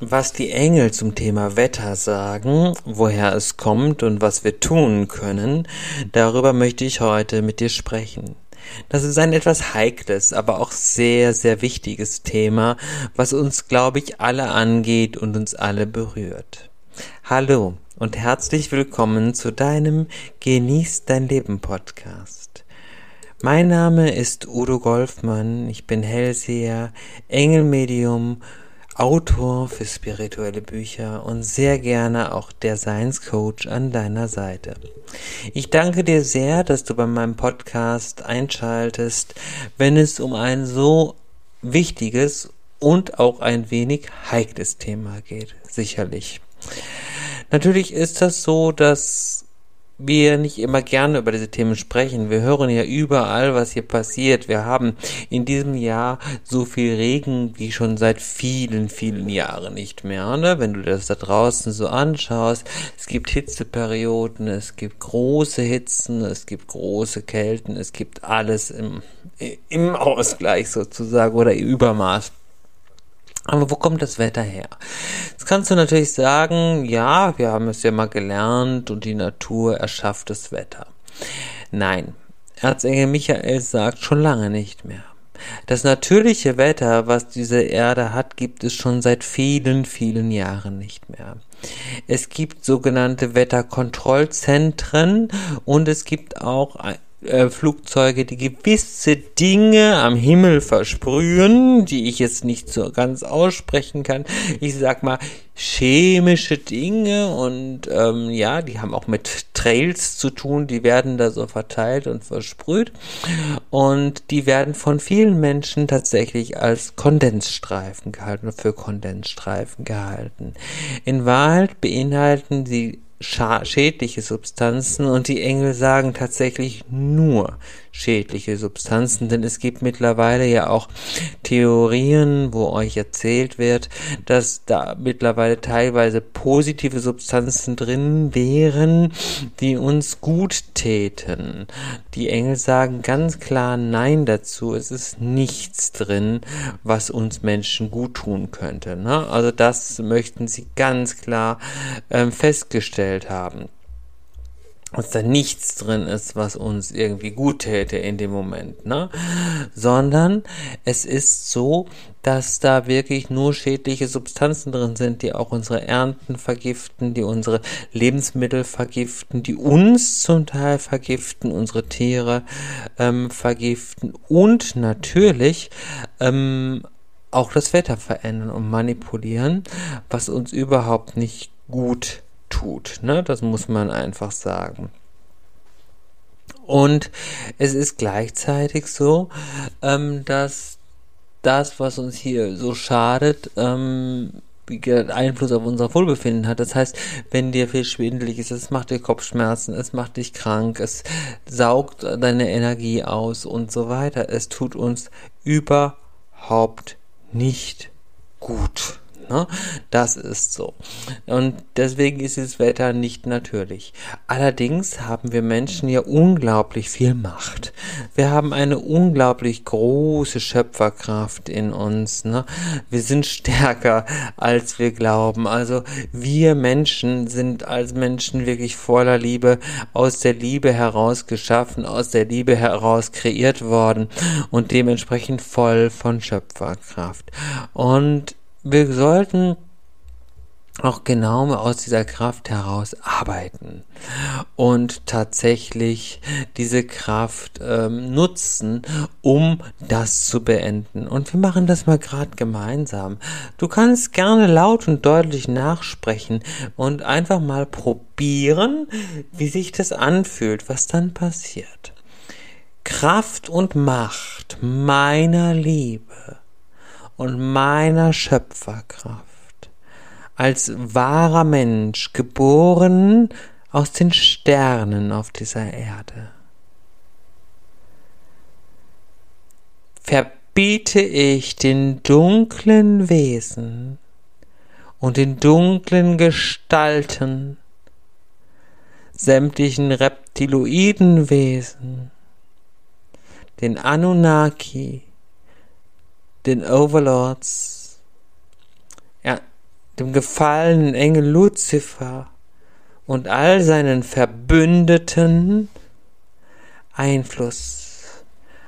Was die Engel zum Thema Wetter sagen, woher es kommt und was wir tun können, darüber möchte ich heute mit dir sprechen. Das ist ein etwas heikles, aber auch sehr, sehr wichtiges Thema, was uns, glaube ich, alle angeht und uns alle berührt. Hallo und herzlich willkommen zu deinem Genieß dein Leben Podcast. Mein Name ist Udo Golfmann, ich bin Hellseher, Engelmedium Autor für spirituelle Bücher und sehr gerne auch der Science Coach an deiner Seite. Ich danke dir sehr, dass du bei meinem Podcast einschaltest, wenn es um ein so wichtiges und auch ein wenig heikles Thema geht, sicherlich. Natürlich ist das so, dass wir nicht immer gerne über diese Themen sprechen. Wir hören ja überall, was hier passiert. Wir haben in diesem Jahr so viel Regen wie schon seit vielen, vielen Jahren nicht mehr. Ne? Wenn du das da draußen so anschaust, es gibt Hitzeperioden, es gibt große Hitzen, es gibt große Kälten, es gibt alles im, im Ausgleich sozusagen oder im Übermaß. Aber wo kommt das Wetter her? Jetzt kannst du natürlich sagen, ja, wir haben es ja mal gelernt und die Natur erschafft das Wetter. Nein, Erzengel Michael sagt schon lange nicht mehr. Das natürliche Wetter, was diese Erde hat, gibt es schon seit vielen, vielen Jahren nicht mehr. Es gibt sogenannte Wetterkontrollzentren und es gibt auch äh, Flugzeuge, die gewisse Dinge am Himmel versprühen, die ich jetzt nicht so ganz aussprechen kann. Ich sag mal chemische Dinge und ähm, ja, die haben auch mit Trails zu tun, die werden da so verteilt und versprüht und die werden von vielen Menschen tatsächlich als Kondensstreifen gehalten, für Kondensstreifen gehalten. In Wahrheit beinhalten sie schädliche Substanzen und die Engel sagen tatsächlich nur schädliche Substanzen, denn es gibt mittlerweile ja auch Theorien, wo euch erzählt wird, dass da mittlerweile teilweise positive Substanzen drin wären, die uns gut täten. Die Engel sagen ganz klar Nein dazu. Es ist nichts drin, was uns Menschen gut tun könnte. Ne? Also das möchten sie ganz klar ähm, festgestellt haben dass da nichts drin ist, was uns irgendwie gut täte in dem Moment, ne? Sondern es ist so, dass da wirklich nur schädliche Substanzen drin sind, die auch unsere Ernten vergiften, die unsere Lebensmittel vergiften, die uns zum Teil vergiften, unsere Tiere ähm, vergiften und natürlich ähm, auch das Wetter verändern und manipulieren, was uns überhaupt nicht gut tut. Ne? Das muss man einfach sagen. Und es ist gleichzeitig so, ähm, dass das, was uns hier so schadet, ähm, Einfluss auf unser Wohlbefinden hat. Das heißt, wenn dir viel schwindelig ist, es macht dir Kopfschmerzen, es macht dich krank, es saugt deine Energie aus und so weiter. Es tut uns überhaupt nicht gut. Ne? Das ist so. Und deswegen ist das Wetter nicht natürlich. Allerdings haben wir Menschen ja unglaublich viel Macht. Wir haben eine unglaublich große Schöpferkraft in uns. Ne? Wir sind stärker, als wir glauben. Also wir Menschen sind als Menschen wirklich voller Liebe, aus der Liebe heraus geschaffen, aus der Liebe heraus kreiert worden und dementsprechend voll von Schöpferkraft. Und wir sollten auch genau aus dieser Kraft heraus arbeiten und tatsächlich diese Kraft ähm, nutzen, um das zu beenden. Und wir machen das mal gerade gemeinsam. Du kannst gerne laut und deutlich nachsprechen und einfach mal probieren, wie sich das anfühlt, was dann passiert. Kraft und Macht meiner Liebe und meiner Schöpferkraft. Als wahrer Mensch, geboren aus den Sternen auf dieser Erde. Verbiete ich den dunklen Wesen und den dunklen Gestalten, sämtlichen Reptiloidenwesen, den Anunnaki, den Overlords, ja, dem gefallenen Engel Luzifer und all seinen Verbündeten Einfluss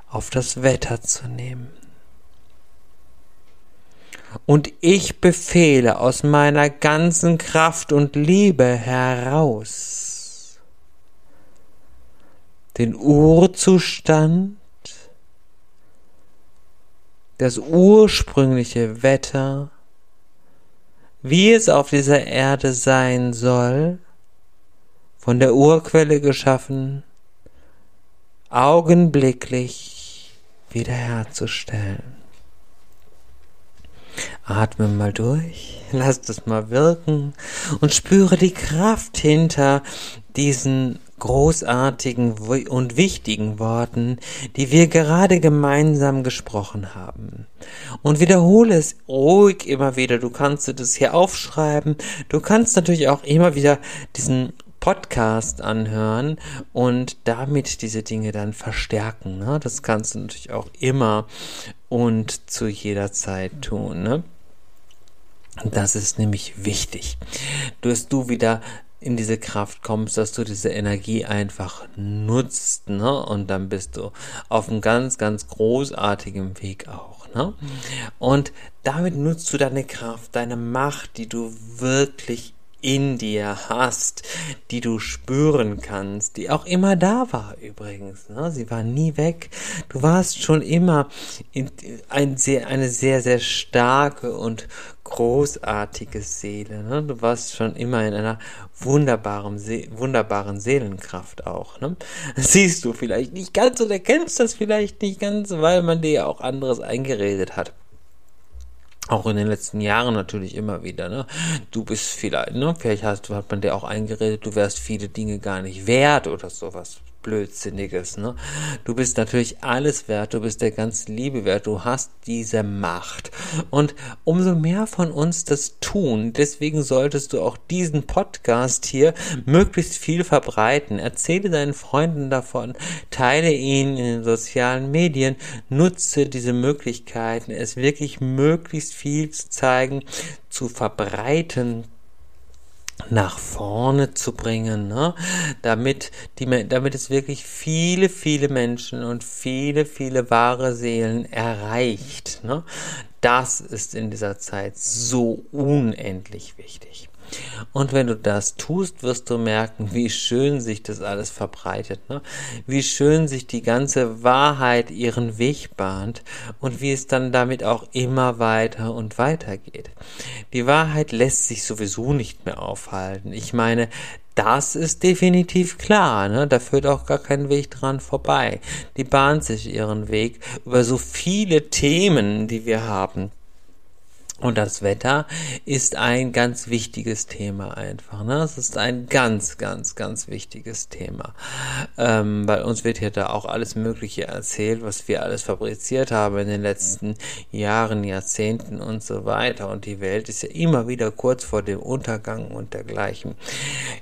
auf das Wetter zu nehmen. Und ich befehle aus meiner ganzen Kraft und Liebe heraus den Urzustand, das ursprüngliche Wetter, wie es auf dieser Erde sein soll, von der Urquelle geschaffen, augenblicklich wiederherzustellen. Atme mal durch, lass das mal wirken und spüre die Kraft hinter diesen großartigen und wichtigen Worten, die wir gerade gemeinsam gesprochen haben. Und wiederhole es ruhig immer wieder. Du kannst das hier aufschreiben. Du kannst natürlich auch immer wieder diesen Podcast anhören und damit diese Dinge dann verstärken. Ne? Das kannst du natürlich auch immer und zu jeder Zeit tun. Ne? Das ist nämlich wichtig, dass du wieder in diese Kraft kommst, dass du diese Energie einfach nutzt, ne? Und dann bist du auf einem ganz, ganz großartigen Weg auch, ne? Und damit nutzt du deine Kraft, deine Macht, die du wirklich in dir hast, die du spüren kannst, die auch immer da war übrigens. Ne? Sie war nie weg. Du warst schon immer in, ein sehr, eine sehr, sehr starke und großartige Seele. Ne? Du warst schon immer in einer wunderbaren, See wunderbaren Seelenkraft auch. Ne? siehst du vielleicht nicht ganz oder kennst das vielleicht nicht ganz, weil man dir ja auch anderes eingeredet hat auch in den letzten Jahren natürlich immer wieder, ne? Du bist vielleicht, ne? Vielleicht hast, hat man dir auch eingeredet, du wärst viele Dinge gar nicht wert oder sowas. Blödsinniges, ne? Du bist natürlich alles wert, du bist der ganzen Liebe wert, du hast diese Macht. Und umso mehr von uns das tun, deswegen solltest du auch diesen Podcast hier möglichst viel verbreiten. Erzähle deinen Freunden davon, teile ihn in den sozialen Medien, nutze diese Möglichkeiten, es wirklich möglichst viel zu zeigen, zu verbreiten nach vorne zu bringen, ne? damit, die, damit es wirklich viele, viele Menschen und viele, viele wahre Seelen erreicht. Ne? Das ist in dieser Zeit so unendlich wichtig. Und wenn du das tust, wirst du merken, wie schön sich das alles verbreitet, ne? wie schön sich die ganze Wahrheit ihren Weg bahnt und wie es dann damit auch immer weiter und weiter geht. Die Wahrheit lässt sich sowieso nicht mehr aufhalten. Ich meine, das ist definitiv klar, ne? Da führt auch gar kein Weg dran vorbei. Die bahnt sich ihren Weg über so viele Themen, die wir haben. Und das Wetter ist ein ganz wichtiges Thema einfach. Ne? Es ist ein ganz, ganz, ganz wichtiges Thema. Ähm, weil uns wird hier da auch alles Mögliche erzählt, was wir alles fabriziert haben in den letzten Jahren, Jahrzehnten und so weiter. Und die Welt ist ja immer wieder kurz vor dem Untergang und dergleichen.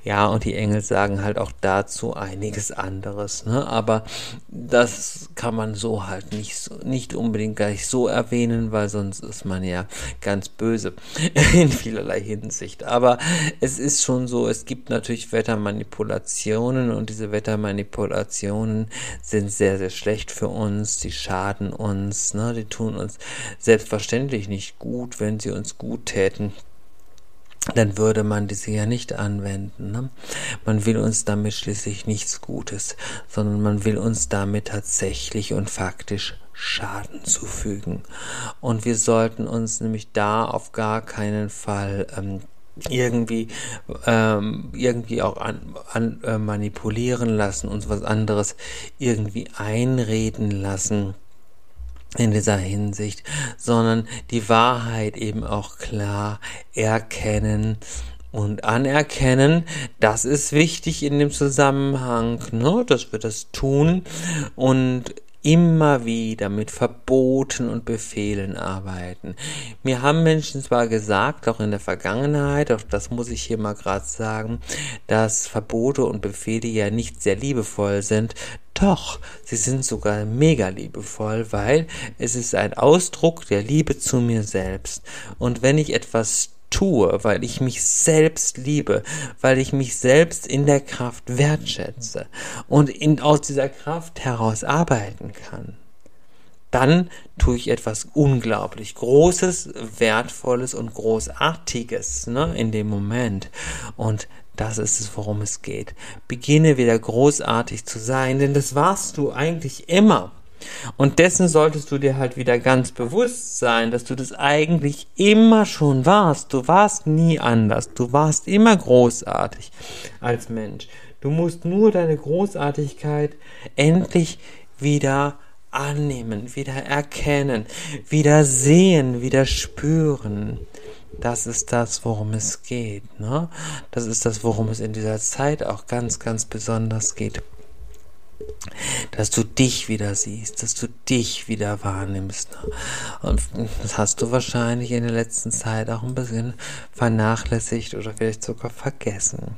Ja, und die Engel sagen halt auch dazu einiges anderes. Ne? Aber das kann man so halt nicht, nicht unbedingt gleich so erwähnen, weil sonst ist man ja ganz böse in vielerlei Hinsicht. Aber es ist schon so, es gibt natürlich Wettermanipulationen und diese Wettermanipulationen sind sehr, sehr schlecht für uns, die schaden uns, ne? die tun uns selbstverständlich nicht gut, wenn sie uns gut täten dann würde man diese ja nicht anwenden. Ne? Man will uns damit schließlich nichts Gutes, sondern man will uns damit tatsächlich und faktisch Schaden zufügen. Und wir sollten uns nämlich da auf gar keinen Fall ähm, irgendwie ähm, irgendwie auch an, an äh, manipulieren lassen, uns was anderes irgendwie einreden lassen in dieser Hinsicht, sondern die Wahrheit eben auch klar erkennen und anerkennen. Das ist wichtig in dem Zusammenhang, ne, dass wir das tun und immer wieder mit Verboten und Befehlen arbeiten. Mir haben Menschen zwar gesagt, auch in der Vergangenheit, auch das muss ich hier mal gerade sagen, dass Verbote und Befehle ja nicht sehr liebevoll sind. Doch, sie sind sogar mega liebevoll, weil es ist ein Ausdruck der Liebe zu mir selbst. Und wenn ich etwas tue, weil ich mich selbst liebe, weil ich mich selbst in der Kraft wertschätze und in, aus dieser Kraft heraus arbeiten kann, dann tue ich etwas unglaublich Großes, Wertvolles und Großartiges ne, in dem Moment. Und das ist es, worum es geht. Beginne wieder großartig zu sein, denn das warst du eigentlich immer. Und dessen solltest du dir halt wieder ganz bewusst sein, dass du das eigentlich immer schon warst. Du warst nie anders. Du warst immer großartig als Mensch. Du musst nur deine Großartigkeit endlich wieder annehmen, wieder erkennen, wieder sehen, wieder spüren. Das ist das, worum es geht. Ne? Das ist das, worum es in dieser Zeit auch ganz, ganz besonders geht dass du dich wieder siehst, dass du dich wieder wahrnimmst. Und das hast du wahrscheinlich in der letzten Zeit auch ein bisschen vernachlässigt oder vielleicht sogar vergessen.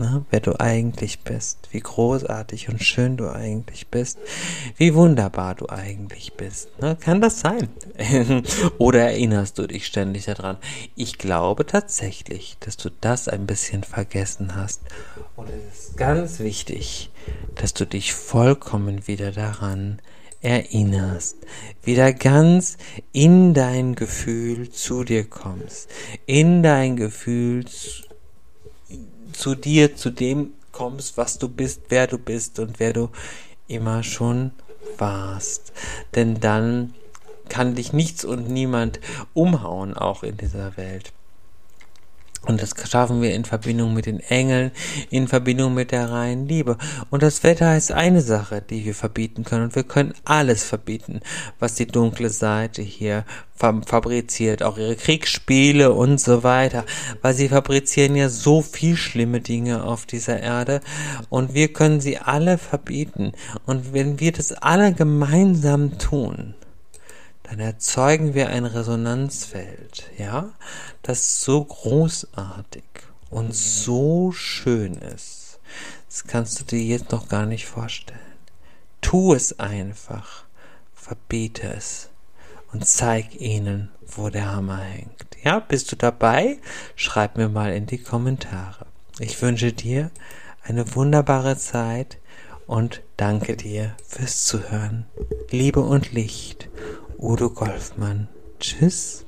Ne, wer du eigentlich bist, wie großartig und schön du eigentlich bist, wie wunderbar du eigentlich bist. Ne, kann das sein? Oder erinnerst du dich ständig daran? Ich glaube tatsächlich, dass du das ein bisschen vergessen hast. Und es ist ganz wichtig, dass du dich vollkommen wieder daran erinnerst, wieder ganz in dein Gefühl zu dir kommst, in dein Gefühl zu zu dir, zu dem kommst, was du bist, wer du bist und wer du immer schon warst. Denn dann kann dich nichts und niemand umhauen, auch in dieser Welt. Und das schaffen wir in Verbindung mit den Engeln, in Verbindung mit der reinen Liebe. Und das Wetter ist eine Sache, die wir verbieten können. Und wir können alles verbieten, was die dunkle Seite hier fabriziert. Auch ihre Kriegsspiele und so weiter. Weil sie fabrizieren ja so viel schlimme Dinge auf dieser Erde. Und wir können sie alle verbieten. Und wenn wir das alle gemeinsam tun, dann erzeugen wir ein Resonanzfeld, ja, das so großartig und so schön ist. Das kannst du dir jetzt noch gar nicht vorstellen. Tu es einfach, verbiete es und zeig ihnen, wo der Hammer hängt. Ja, bist du dabei? Schreib mir mal in die Kommentare. Ich wünsche dir eine wunderbare Zeit und danke dir fürs Zuhören. Liebe und Licht Udo Golfmann. Tschüss.